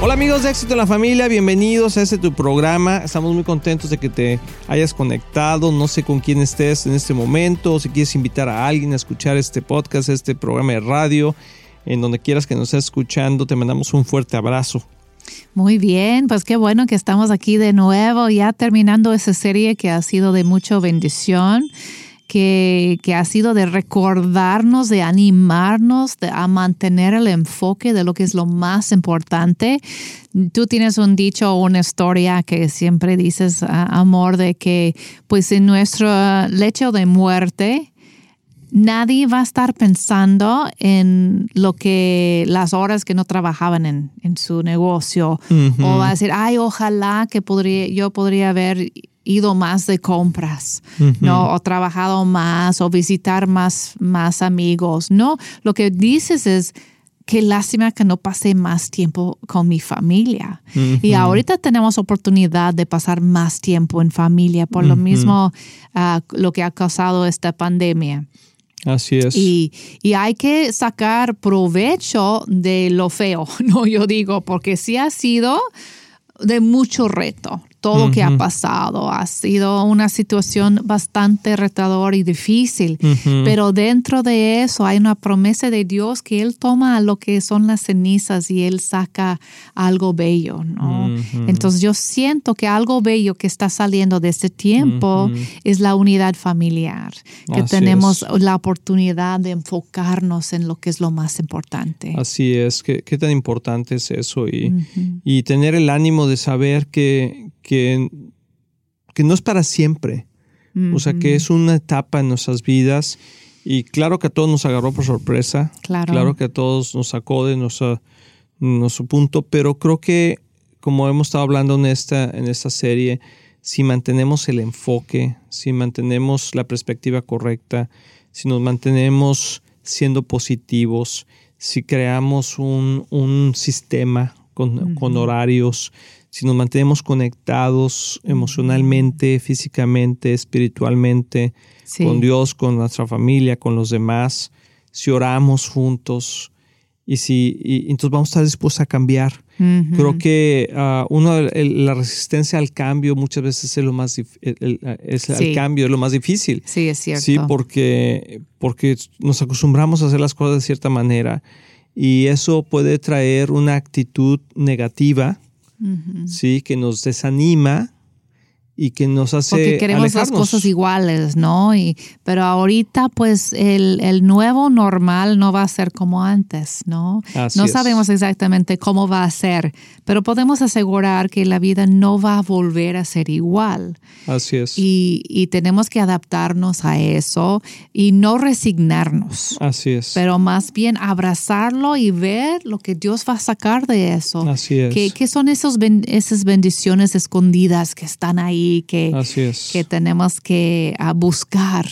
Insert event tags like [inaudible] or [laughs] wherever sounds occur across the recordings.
Hola amigos de Éxito en la Familia, bienvenidos a este tu programa. Estamos muy contentos de que te hayas conectado. No sé con quién estés en este momento, o si quieres invitar a alguien a escuchar este podcast, este programa de radio, en donde quieras que nos estés escuchando, te mandamos un fuerte abrazo. Muy bien, pues qué bueno que estamos aquí de nuevo, ya terminando esa serie que ha sido de mucha bendición que, ha sido de recordarnos, de animarnos de, a mantener el enfoque de lo que es lo más importante. Tú tienes un dicho o una historia que siempre dices, amor, de que pues en nuestro lecho de muerte, nadie va a estar pensando en lo que las horas que no trabajaban en, su negocio o va a decir, ay, ojalá que podría, yo podría haber ido más de compras, ¿no? O trabajado más o visitar más, más amigos, ¿no? Lo que dices es, qué lástima que no pasé más tiempo con mi familia. Y ahorita tenemos oportunidad de pasar más tiempo en familia por lo mismo uh, lo que ha causado esta pandemia. Así es. Y, y, hay que sacar provecho de lo feo, [laughs] no yo digo, porque sí ha sido de mucho reto todo lo que ha pasado. Ha sido una situación bastante retadora y difícil, pero dentro de eso hay una promesa de Dios que Él toma lo que son las cenizas y Él saca algo bello, ¿no? Entonces yo siento que algo bello que está saliendo de este tiempo es la unidad familiar, que tenemos la oportunidad de enfocarnos en lo que es lo más importante. Así es, qué, qué tan importante es eso y, y tener el ánimo de saber que, que, que no es para siempre. O sea, que es una etapa en nuestras vidas. Y claro que a todos nos agarró por sorpresa. Claro. Claro que a todos nos sacó de nuestro, nuestro punto. Pero creo que, como hemos estado hablando en esta, en esta serie, si mantenemos el enfoque, si mantenemos la perspectiva correcta, si nos mantenemos siendo positivos, si creamos un, un sistema con, con horarios, si nos mantenemos conectados emocionalmente, físicamente, espiritualmente, con Dios, con nuestra familia, con los demás, si oramos juntos y si entonces vamos a estar dispuestos a cambiar. Creo que uh, uno, la resistencia al cambio muchas veces es lo más es el cambio es lo más difícil. Sí, es cierto. Sí, porque, porque nos acostumbramos a hacer las cosas de cierta manera y eso puede traer una actitud negativa ¿sí? que nos desanima y que nos hace porque queremos las cosas iguales, ¿no? Y, pero ahorita pues el, el, nuevo normal no va a ser como antes, ¿no? no sabemos exactamente cómo va a ser, pero podemos asegurar que la vida no va a volver a ser igual. Así es. Y, y tenemos que adaptarnos a eso y no resignarnos. Así es. Pero más bien abrazarlo y ver lo que Dios va a sacar de eso. Así es. ¿Qué, qué son esos esas bendiciones escondidas que están ahí? Que, que tenemos que buscar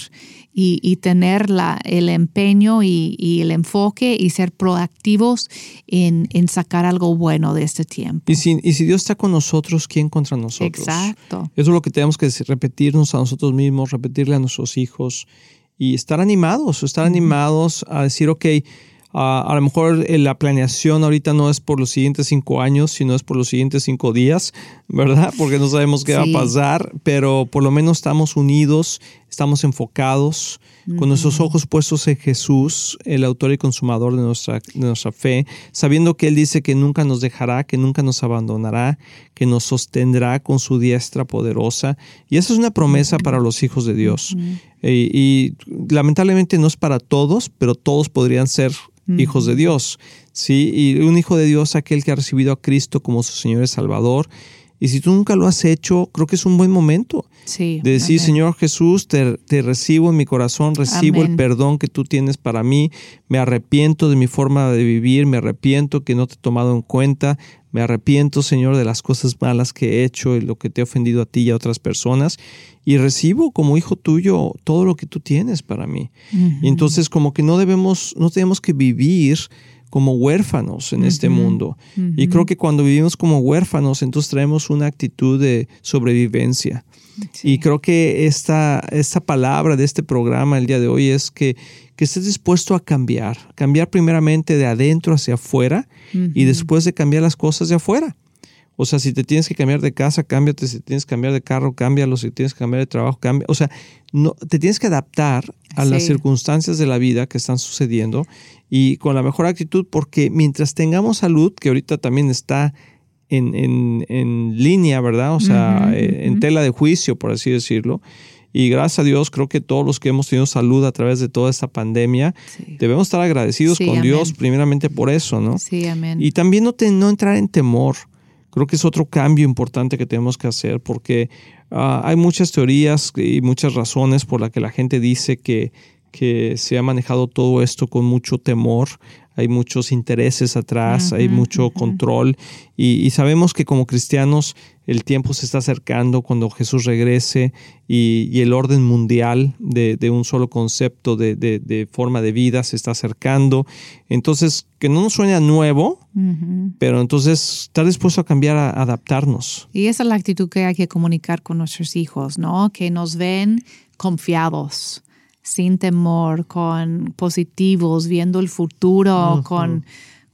y, tener la, el empeño y, el enfoque y ser proactivos en, sacar algo bueno de este tiempo. Y si, y si Dios está con nosotros, ¿quién contra nosotros? Exacto. Eso es lo que tenemos que repetirnos a nosotros mismos, repetirle a nuestros hijos y estar animados, estar animados a decir, ok, a lo mejor eh, la planeación ahorita no es por los siguientes cinco años, sino es por los siguientes cinco días, ¿verdad? Porque no sabemos qué va a pasar, pero por lo menos estamos unidos, estamos enfocados, con nuestros ojos puestos en Jesús, el autor y consumador de nuestra, de nuestra fe, sabiendo que Él dice que nunca nos dejará, que nunca nos abandonará, que nos sostendrá con su diestra poderosa. Y esa es una promesa para los hijos de Dios. y, y lamentablemente no es para todos, pero todos podrían ser hijos de Dios. ¿sí? Y un hijo de Dios, aquel que ha recibido a Cristo como su Señor y Salvador, Y si tú nunca lo has hecho, creo que es un buen momento Sí. de decir, amén. Señor Jesús, te, te recibo en mi corazón, recibo el Amén. perdón que tú tienes para mí, me arrepiento de mi forma de vivir, me arrepiento que no te he tomado en cuenta, me arrepiento, Señor, de las cosas malas que he hecho y lo que te he ofendido a ti y a otras personas, y recibo como hijo tuyo todo lo que tú tienes para mí. Y entonces como que no debemos, no tenemos que vivir como huérfanos en este mundo. Y creo que cuando vivimos como huérfanos, entonces traemos una actitud de sobrevivencia. Y creo que esta, esta palabra de este programa el día de hoy es que, que estés dispuesto a cambiar. Cambiar primeramente de adentro hacia afuera y después de cambiar las cosas de afuera. O sea, si te tienes que cambiar de casa, cámbiate. Si tienes que cambiar de carro, cámbialo. Si tienes que cambiar de trabajo, cambia. O sea, no, te tienes que adaptar a las circunstancias de la vida que están sucediendo y con la mejor actitud, porque mientras tengamos salud, que ahorita también está en, en- en línea, ¿verdad? O sea, eh, en tela de juicio, por así decirlo. Y gracias a Dios, creo que todos los que hemos tenido salud a través de toda esta pandemia, Sí. debemos estar agradecidos Sí, con Dios, primeramente por eso, ¿no? Sí, amén. Y también no, te- no entrar en temor. Creo que es otro cambio importante que tenemos que hacer porque ah, hay muchas teorías y muchas razones por las que la gente dice que, que se ha manejado todo esto con mucho temor. Hay muchos intereses atrás, hay mucho control y, y sabemos que como cristianos el tiempo se está acercando cuando Jesús regrese y, y el orden mundial de, de un solo concepto de, de- de forma de vida se está acercando. Entonces, que no nos suene nuevo, pero entonces estar dispuesto a cambiar, a adaptarnos. Y esa es la actitud que hay que comunicar con nuestros hijos, ¿no? Que nos ven confiados, sin temor, con positivos, viendo el futuro, con,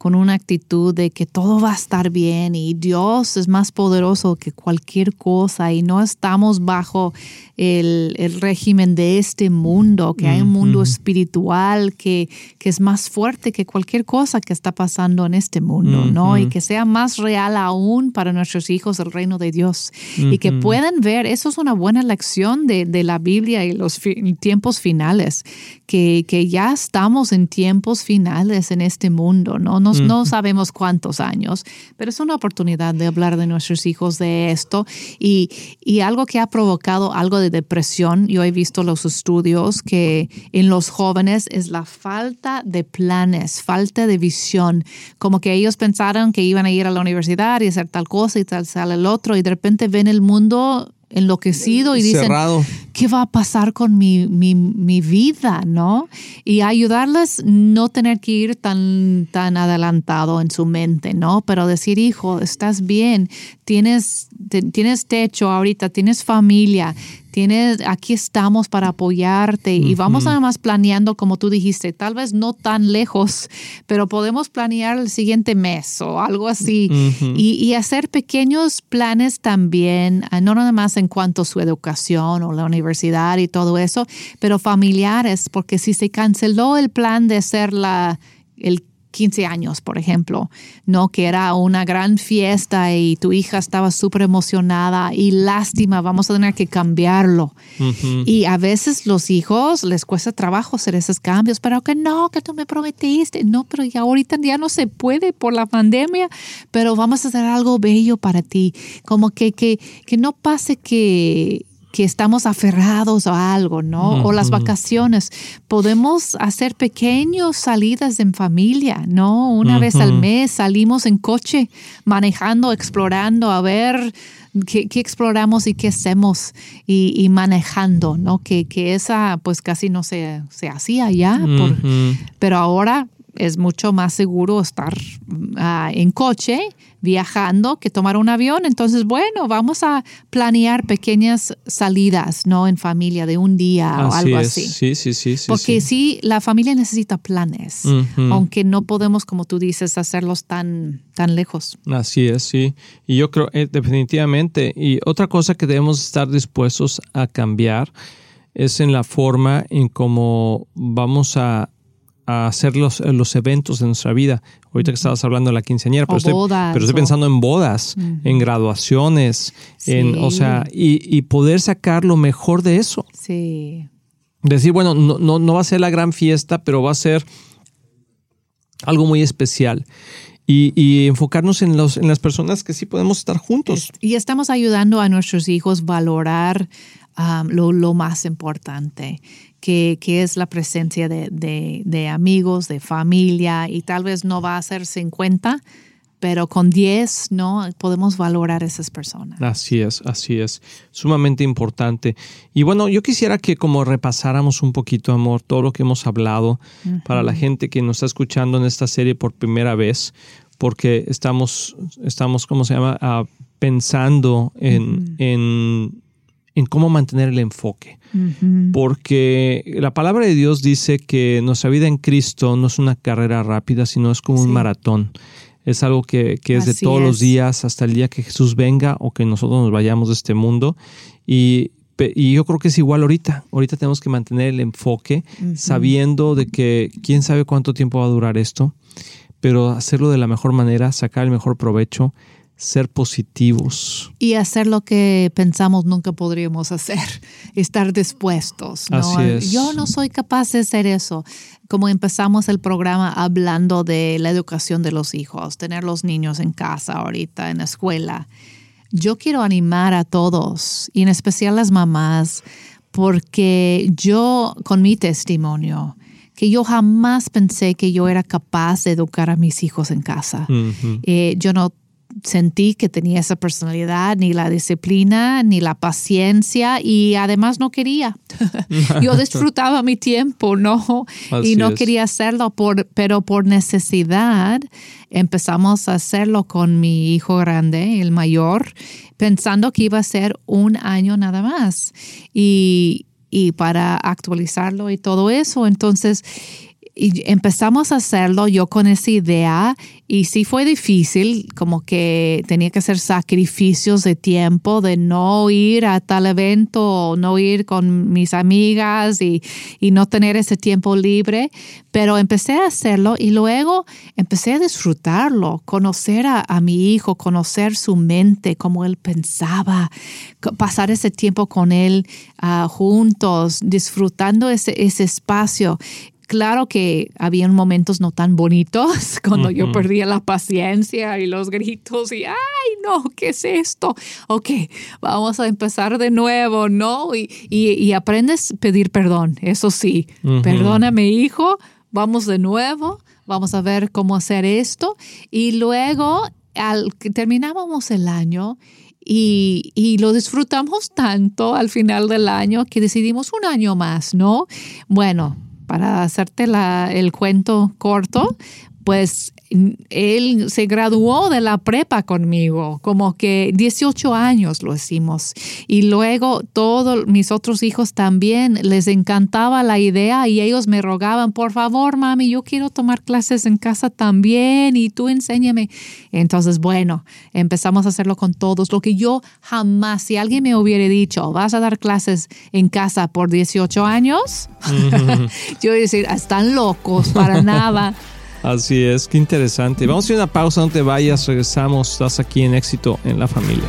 con una actitud de que todo va a estar bien y Dios es más poderoso que cualquier cosa y no estamos bajo el, el régimen de este mundo, que hay un mundo espiritual que, que es más fuerte que cualquier cosa que está pasando en este mundo, ¿no? Y que sea más real aún para nuestros hijos el reino de Dios y que puedan ver, eso es una buena lección de, de la Biblia y los fi- tiempos finales, que, que ya estamos en tiempos finales en este mundo, ¿no? No, no sabemos cuántos años, pero es una oportunidad de hablar de nuestros hijos de esto. Y, y algo que ha provocado algo de depresión, yo he visto los estudios que en los jóvenes es la falta de planes, falta de visión, como que ellos pensaron que iban a ir a la universidad y hacer tal cosa y tal, tal el otro y de repente ven el mundo enloquecido y dicen, Cerrado. ¿qué va a pasar con mi, mi, mi vida? ¿No? Y ayudarles no tener que ir tan, tan adelantado en su mente, ¿no? Pero decir, hijo, estás bien, tienes, te- tienes techo ahorita, tienes familia, tienes, aquí estamos para apoyarte y vamos nada más planeando, como tú dijiste, tal vez no tan lejos, pero podemos planear el siguiente mes o algo así y, y hacer pequeños planes también, ah, no nada más en cuanto a su educación o la universidad y todo eso, pero familiares, porque si se canceló el plan de hacer la, el 15 años, por ejemplo, ¿no? Que era una gran fiesta y tu hija estaba súper emocionada y lástima, vamos a tener que cambiarlo. Y a veces los hijos les cuesta trabajo hacer esos cambios, pero que no, que tú me prometiste, no, pero ya ahorita ya no se puede por la pandemia, pero vamos a hacer algo bello para ti, como que, que, que no pase que que estamos aferrados a algo, ¿no? O las vacaciones. Podemos hacer pequeños salidas en familia, ¿no? Una vez al mes salimos en coche, manejando, explorando, a ver qué, qué exploramos y qué hacemos y, y manejando, ¿no? Que, que esa pues casi no se, se hacía ya, por- pero ahora es mucho más seguro estar ah, en coche viajando que tomar un avión. Entonces, bueno, vamos a planear pequeñas salidas, ¿no? En familia de un día o algo es. así. Sí, sí, sí. sí, Porque sí. sí, la familia necesita planes, aunque no podemos, como tú dices, hacerlos tan, tan lejos. Así es, sí. Y yo creo, eh, definitivamente. Y otra cosa que debemos estar dispuestos a cambiar es en la forma en cómo vamos a, a hacer los, eh, los eventos de nuestra vida. Ahorita que estabas hablando de la quinceañera, pero, O estoy, bodas, pero estoy o- pensando en bodas, en graduaciones, en, o sea, y, y poder sacar lo mejor de eso. Sí. Decir, bueno, no, no, no va a ser la gran fiesta, pero va a ser algo muy especial. y, enfocarnos en, los, en las personas que sí podemos estar juntos. Y estamos ayudando a nuestros hijos a valorar um, lo, más importante, que, es la presencia de, de, amigos, de familia, y tal vez no va a ser 50, pero con 10, ¿no? Podemos valorar a esas personas. Así es, así es. Sumamente importante. Y bueno, yo quisiera que como repasáramos un poquito, amor, todo lo que hemos hablado para la gente que nos está escuchando en esta serie por primera vez, porque estamos, estamos ¿cómo se llama? Ah, pensando en, en, en, cómo mantener el enfoque. Porque la palabra de Dios dice que nuestra vida en Cristo no es una carrera rápida, sino es como un maratón es algo que, es de todos los días hasta el día que Jesús venga o que nosotros nos vayamos de este mundo. Y, yo creo que es igual ahorita. Ahorita tenemos que mantener el enfoque sabiendo de que quién sabe cuánto tiempo va a durar esto, pero hacerlo de la mejor manera, sacar el mejor provecho ser positivos. Y hacer lo que pensamos nunca podríamos hacer, [laughs] estar dispuestos. Yo no soy capaz de hacer eso. Como empezamos el programa hablando de la educación de los hijos, tener los niños en casa ahorita, en la escuela. Yo quiero animar a todos, y en especial las mamás, porque yo, con mi testimonio, que yo jamás pensé que yo era capaz de educar a mis hijos en casa. Eh, yo no sentí que tenía esa personalidad, ni la disciplina, ni la paciencia y además no quería. [laughs] Yo disfrutaba mi tiempo, ¿no? y no quería hacerlo, por, pero por necesidad empezamos a hacerlo con mi hijo grande, el mayor, pensando que iba a ser un año nada más. Y, y para actualizarlo y todo eso, entonces y empezamos a hacerlo yo con esa idea y sí fue difícil, como que tenía que hacer sacrificios de tiempo, de no ir a tal evento no ir con mis amigas y, no tener ese tiempo libre, pero empecé a hacerlo y luego empecé a disfrutarlo, conocer a, mi hijo, conocer su mente, cómo él pensaba, pasar ese tiempo con él ah, juntos, disfrutando ese, ese espacio claro que había momentos no tan bonitos [laughs] cuando yo perdía la paciencia y los gritos y, ay, no, ¿qué es esto? Ok, vamos a empezar de nuevo, ¿no? Y, y, aprendes a pedir perdón, eso sí. Perdóname, hijo, vamos de nuevo, vamos a ver cómo hacer esto. Y luego, al que terminábamos el año, y, y, lo disfrutamos tanto al final del año que decidimos un año más, ¿no? Bueno, para hacerte el cuento corto, pues él se graduó de la prepa conmigo, como que 18 años lo hicimos. Y luego todos mis otros hijos también les encantaba la idea y ellos me rogaban, por favor, mami, yo quiero tomar clases en casa también y tú enséñame. Entonces, bueno, empezamos a hacerlo con todos. Lo que yo jamás, si alguien me hubiera dicho, vas a dar clases en casa por 18 años, [laughs] yo iba a decir, están locos, para [laughs] nada. Así es, qué interesante. Vamos a hacer una pausa, no te vayas, regresamos, estás aquí en éxito en la familia.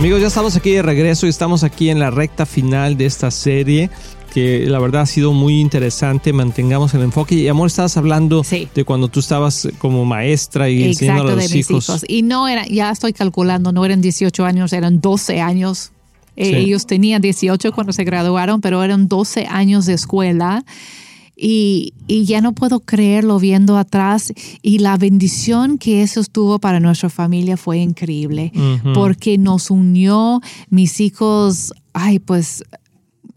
Amigos, ya estamos aquí de regreso y estamos aquí en la recta final de esta serie que la verdad ha sido muy interesante. Mantengamos el enfoque. Y amor, estabas hablando de cuando tú estabas como maestra y enseñando a los hijos. Y no era, ya estoy calculando, no eran 18 años, eran 12 años. Eh, ellos tenían 18 cuando se graduaron, pero eran 12 años de escuela. Y, y, ya no puedo creerlo viendo atrás. Y la bendición que eso tuvo para nuestra familia fue increíble, porque nos unió, mis hijos, ay, pues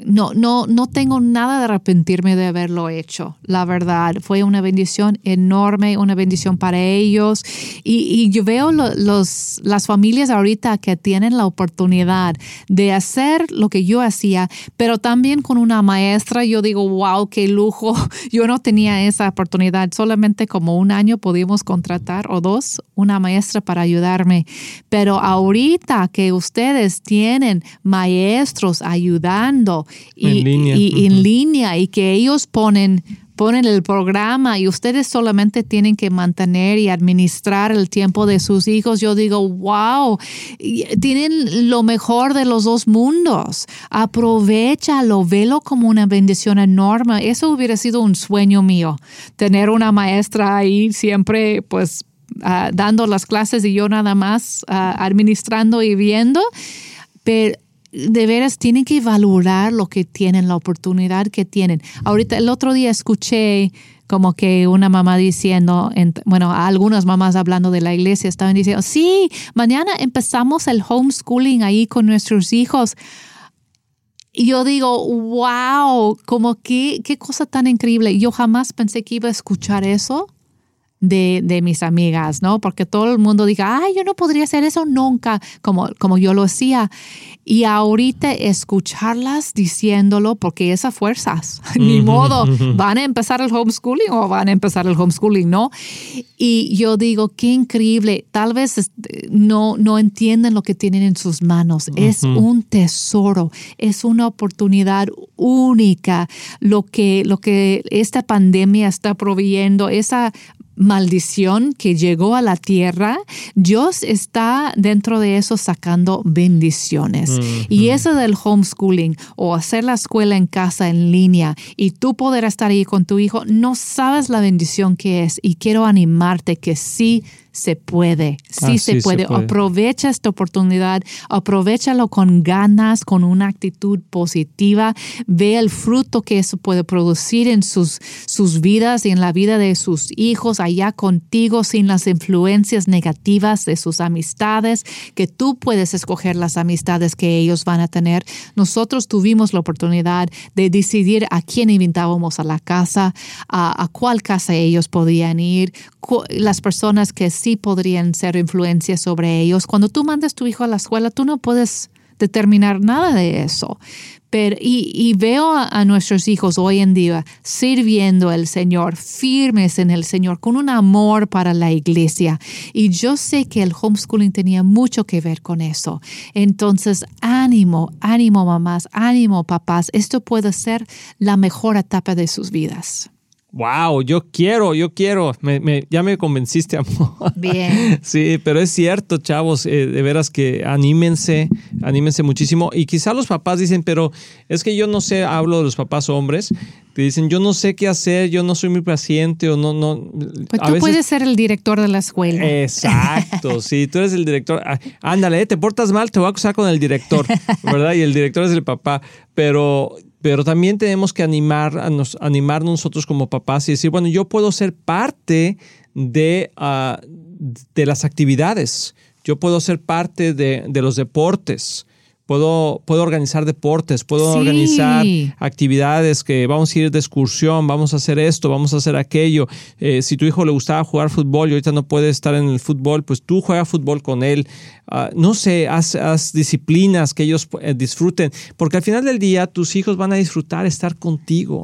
no, no, no tengo nada de arrepentirme de haberlo hecho, la verdad. Fue una bendición enorme, una bendición para ellos. Y, yo veo los, las familias ahorita que tienen la oportunidad de hacer lo que yo hacía, pero también con una maestra. Yo digo, wow, qué lujo. [laughs] Yo no tenía esa oportunidad. Solamente como un año pudimos contratar o dos una maestra para ayudarme. Pero ahorita que ustedes tienen maestros ayudando, y, en línea. Y, en línea y que ellos ponen ponen el programa y ustedes solamente tienen que mantener y administrar el tiempo de sus hijos. Yo digo, wow, tienen lo mejor de los dos mundos. Aprovechalo, velo como una bendición enorme. Eso hubiera sido un sueño mío, tener una maestra ahí siempre, pues, ah, dando las clases y yo nada más ah, administrando y viendo. Pero de veras tienen que valorar lo que tienen, la oportunidad que tienen. Ahorita el otro día escuché como que una mamá diciendo, bueno, algunas mamás hablando de la iglesia estaban diciendo, sí, mañana empezamos el homeschooling ahí con nuestros hijos. Y yo digo, wow, como que, qué cosa tan increíble. Yo jamás pensé que iba a escuchar eso de, de, mis amigas, ¿no? Porque todo el mundo diga, ay, yo no podría hacer eso nunca, como, como yo lo hacía. Y ahorita escucharlas diciéndolo, porque esas fuerzas, [laughs] ni modo, [laughs] van a empezar el homeschooling o van a empezar el homeschooling, ¿no? Y yo digo, qué increíble, tal vez no, no entienden lo que tienen en sus manos. Es un tesoro, es una oportunidad única lo que, lo que esta pandemia está proveyendo, esa maldición que llegó a la tierra, Dios está dentro de eso sacando bendiciones. Y eso del homeschooling o hacer la escuela en casa en línea y tú poder estar ahí con tu hijo, no sabes la bendición que es. Y quiero animarte que sí se puede, sí, se, puede. Aprovecha esta oportunidad, aprovechalo con ganas, con una actitud positiva, ve el fruto que eso puede producir en sus, sus vidas y en la vida de sus hijos allá contigo sin las influencias negativas de sus amistades, que tú puedes escoger las amistades que ellos van a tener. Nosotros tuvimos la oportunidad de decidir a quién invitábamos a la casa, a, a cuál casa ellos podían ir, las personas que sí podrían ser influencias sobre ellos. Cuando tú mandas tu hijo a la escuela, tú no puedes determinar nada de eso. Pero, y, veo a, nuestros hijos hoy en día sirviendo al Señor, firmes en el Señor, con un amor para la iglesia. Y yo sé que el homeschooling tenía mucho que ver con eso. Entonces, ánimo, ánimo mamás, ánimo papás. Esto puede ser la mejor etapa de sus vidas. Wow, yo quiero, yo quiero. Me, ya me convenciste, [laughs] amor. Bien. Sí, pero es cierto, chavos, eh, de veras que anímense, anímense muchísimo. Y quizá los papás dicen, pero es que yo no sé, hablo de los papás hombres, que dicen, yo no sé qué hacer, yo no soy muy paciente o no, no. Pues tú puedes ser el director de la escuela. Exacto, [laughs] sí, tú eres el director. Ah, ándale, eh, te portas mal, te voy a acusar con el director, ¿verdad? Y el director es el papá. Pero pero también tenemos que animar a nos, animar nosotros como papás y decir, bueno, yo puedo ser parte de, ah, de las actividades, yo puedo ser parte de, de los deportes, Puedo, puedo organizar deportes, puedo organizar actividades que vamos a ir de excursión, vamos a hacer esto, vamos a hacer aquello. Eh, si tu hijo le gustaba jugar fútbol y ahorita no puede estar en el fútbol, pues tú juega fútbol con él. Ah, no sé, haz, disciplinas que ellos eh, disfruten, porque al final del día tus hijos van a disfrutar estar contigo.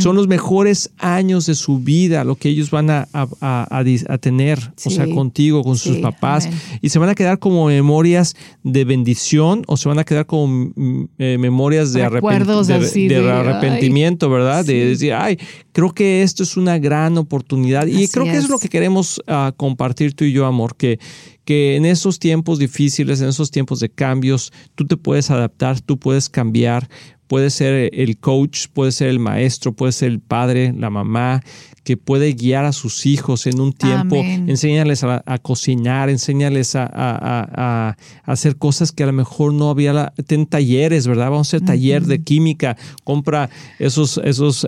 Son los mejores años de su vida, lo que ellos van a, a, tener, o sea, contigo, con sus papás, y se van a quedar como memorias de bendición o se van a quedar como mm, eh, memorias de, arrepentimiento, ¿verdad? De decir, ay, creo que esto es una gran oportunidad. Y creo que es. lo que queremos ah, compartir tú y yo, amor, que, que en esos tiempos difíciles, en esos tiempos de cambios, tú te puedes adaptar, tú puedes cambiar, puede ser el coach, puede ser el maestro, puede ser el padre, la mamá, que puede guiar a sus hijos en un tiempo, Amén. enséñales a, a cocinar, enséñales a, a- hacer cosas que a lo mejor no había, la, ten talleres, ¿verdad? Vamos a hacer taller de química, compra esos, esos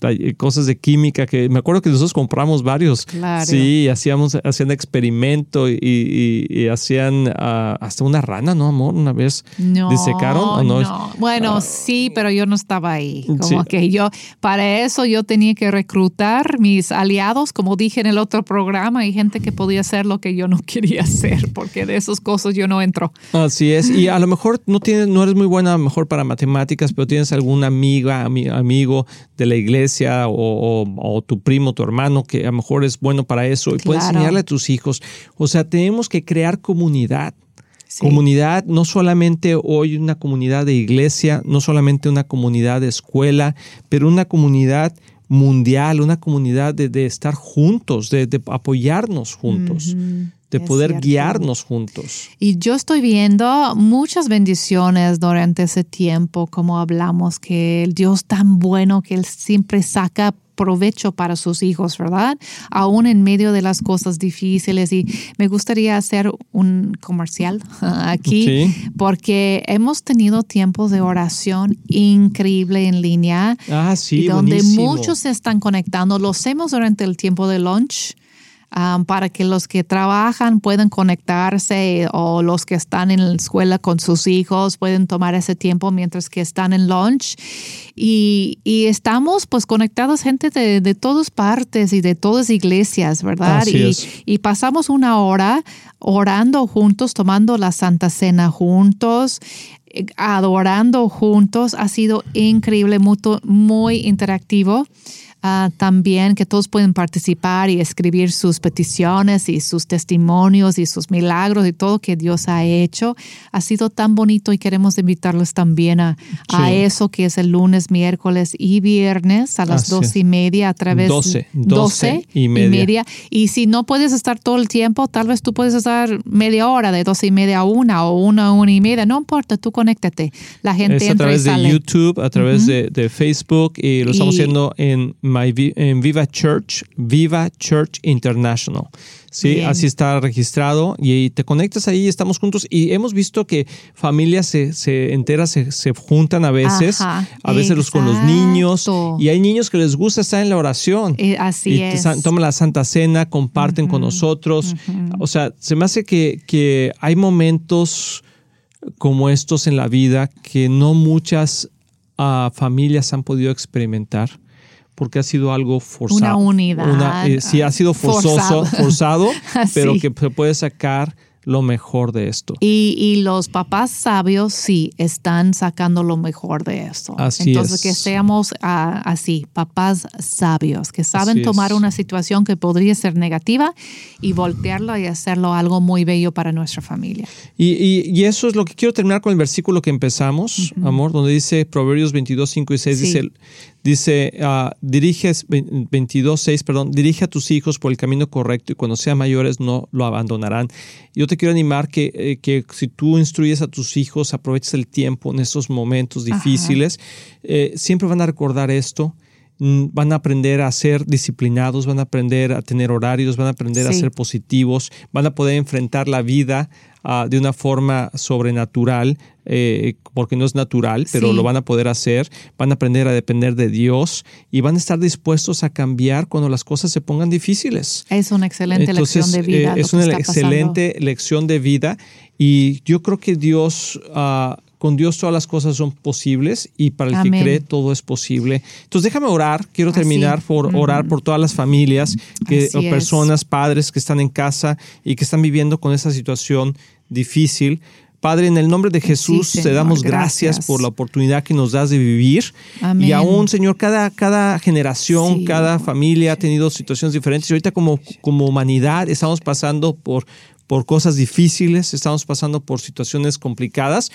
tall- cosas de química que me acuerdo que nosotros compramos varios. Claro. Sí, hacíamos, hacían experimento y, y- y hacían ah, hasta una rana, ¿no, amor? Una vez No, disecaron o no? Bueno, Ah, sí, pero yo no estaba ahí. Como Sí. que yo, para eso yo tenía que reclutar mis aliados, como dije en el otro programa, y gente que podía hacer lo que yo no [laughs] quería hacer, porque de esas cosas yo no entro. Así es, y a lo mejor no tienes, no eres muy buena a lo mejor para matemáticas, pero tienes alguna amiga, ami- amigo de la iglesia o, o- o tu primo, tu hermano, que a lo mejor es bueno para eso y puedes Claro. enseñarle a tus hijos. O sea, tenemos que crear comunidad. Sí. Comunidad, no solamente hoy una comunidad de iglesia, no solamente una comunidad de escuela, pero una comunidad mundial, una comunidad de, de estar juntos, de, de apoyarnos juntos, de poder cierto. guiarnos juntos. Y yo estoy viendo muchas bendiciones durante ese tiempo, como hablamos, que el Dios tan bueno que Él siempre saca provecho para sus hijos, ¿verdad? Aún en medio de las cosas difíciles. Y me gustaría hacer un comercial [laughs] aquí, Sí. porque hemos tenido tiempos de oración increíble en línea. Ah, sí, y donde buenísimo. muchos se están conectando. Lo hacemos durante el tiempo de lunch um, para que los que trabajan puedan conectarse o los que están en la escuela con sus hijos pueden tomar ese tiempo mientras que están en lunch. Y, y estamos pues conectados gente de, de todas partes y de todas iglesias, ¿verdad? Así y, es. y pasamos una hora orando juntos, tomando la Santa Cena juntos, eh, adorando juntos. Ha sido increíble, muy, muy interactivo. Ah, también que todos pueden participar y escribir sus peticiones y sus testimonios y sus milagros y todo que Dios ha hecho. Ha sido tan bonito y queremos invitarlos también a, a eso que es el lunes, miércoles y viernes a las dos y media a través 12, 12 y media. y si no puedes estar todo el tiempo, tal vez tú puedes estar media hora, de doce y media a una o una a una y media. No importa, tú conéctate. La gente Es a y través de. YouTube, a través de, de Facebook y lo estamos Y- haciendo en, My, en Viva Church, Viva Church International. Sí, Bien. así está registrado y te conectas ahí y estamos juntos y hemos visto que familias se, se enteras, se, se juntan a veces, Ajá, a veces los con los niños y hay niños que les gusta estar en la oración. Eh, así y es. toman la Santa Cena, comparten con nosotros. O sea, se me hace que, que hay momentos como estos en la vida que no muchas ah, familias han podido experimentar porque ha sido algo forzado. unidad, Una, eh, sí, ha sido forzoso, forzado. forzado, [laughs] pero que se puede sacar lo mejor de esto. Y, y los papás sabios sí están sacando lo mejor de esto. Así Entonces es. que seamos ah, así, papás sabios, que saben Así es. tomar una situación que podría ser negativa y voltearlo y hacerlo algo muy bello para nuestra familia. Y, y- y eso es lo que quiero terminar con el versículo que empezamos, amor, donde dice Proverbios 22, 5 y 6, Sí. dice, dice ah, diriges, 22, 6, perdón, dirige a tus hijos por el camino correcto y cuando sean mayores no lo abandonarán. Yo te quiero animar que, eh, que si tú instruyes a tus hijos, aproveches el tiempo en esos momentos difíciles, eh, siempre van a recordar esto. Mm, Van a aprender a ser disciplinados, van a aprender a tener horarios, van a aprender a ser positivos, van a poder enfrentar la vida ah, de una forma sobrenatural, eh, porque no es natural, pero Sí. lo van a poder hacer, van a aprender a depender de Dios y van a estar dispuestos a cambiar cuando las cosas se pongan difíciles. Es una excelente lección de vida. eh, es una pasando. excelente lección de vida y yo creo que Dios, ah, con Dios todas las cosas son posibles y para el Amén. que cree todo es posible. Entonces déjame orar, quiero Así. terminar por Mm. orar por todas las familias, que, o es. personas, padres que están en casa y que están viviendo con esa situación difícil. Padre, en el nombre de Jesús te damos gracias. gracias. por la oportunidad que nos das de vivir. Amén. Y aún, Señor, cada, cada generación, Sí. cada familia ha tenido situaciones diferentes. Y ahorita como, como humanidad estamos pasando por, por cosas difíciles, estamos pasando por situaciones complicadas,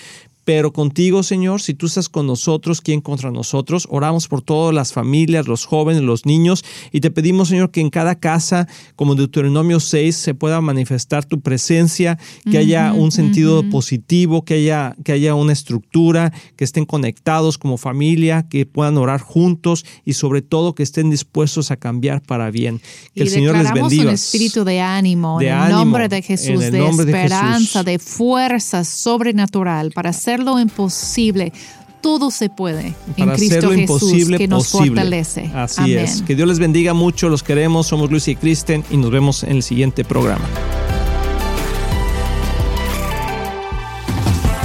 pero contigo, Señor, si tú estás con nosotros, ¿quién contra nosotros? Oramos por todas las familias, los jóvenes, los niños, y te pedimos, Señor, que en cada casa, como Deuteronomio 6, se pueda manifestar tu presencia, que haya un sentido positivo, que haya, que haya una estructura, que estén conectados como familia, que puedan orar juntos y sobre todo que estén dispuestos a cambiar para bien. Que el Señor les bendiga. un espíritu de ánimo, en el nombre de Jesús, de esperanza, de, fuerza sobrenatural para hacer lo imposible todo se puede en Cristo Jesús que nos fortalece. Así es. Que Dios les bendiga mucho, los queremos, somos Luis y Kristen y nos vemos en el siguiente programa.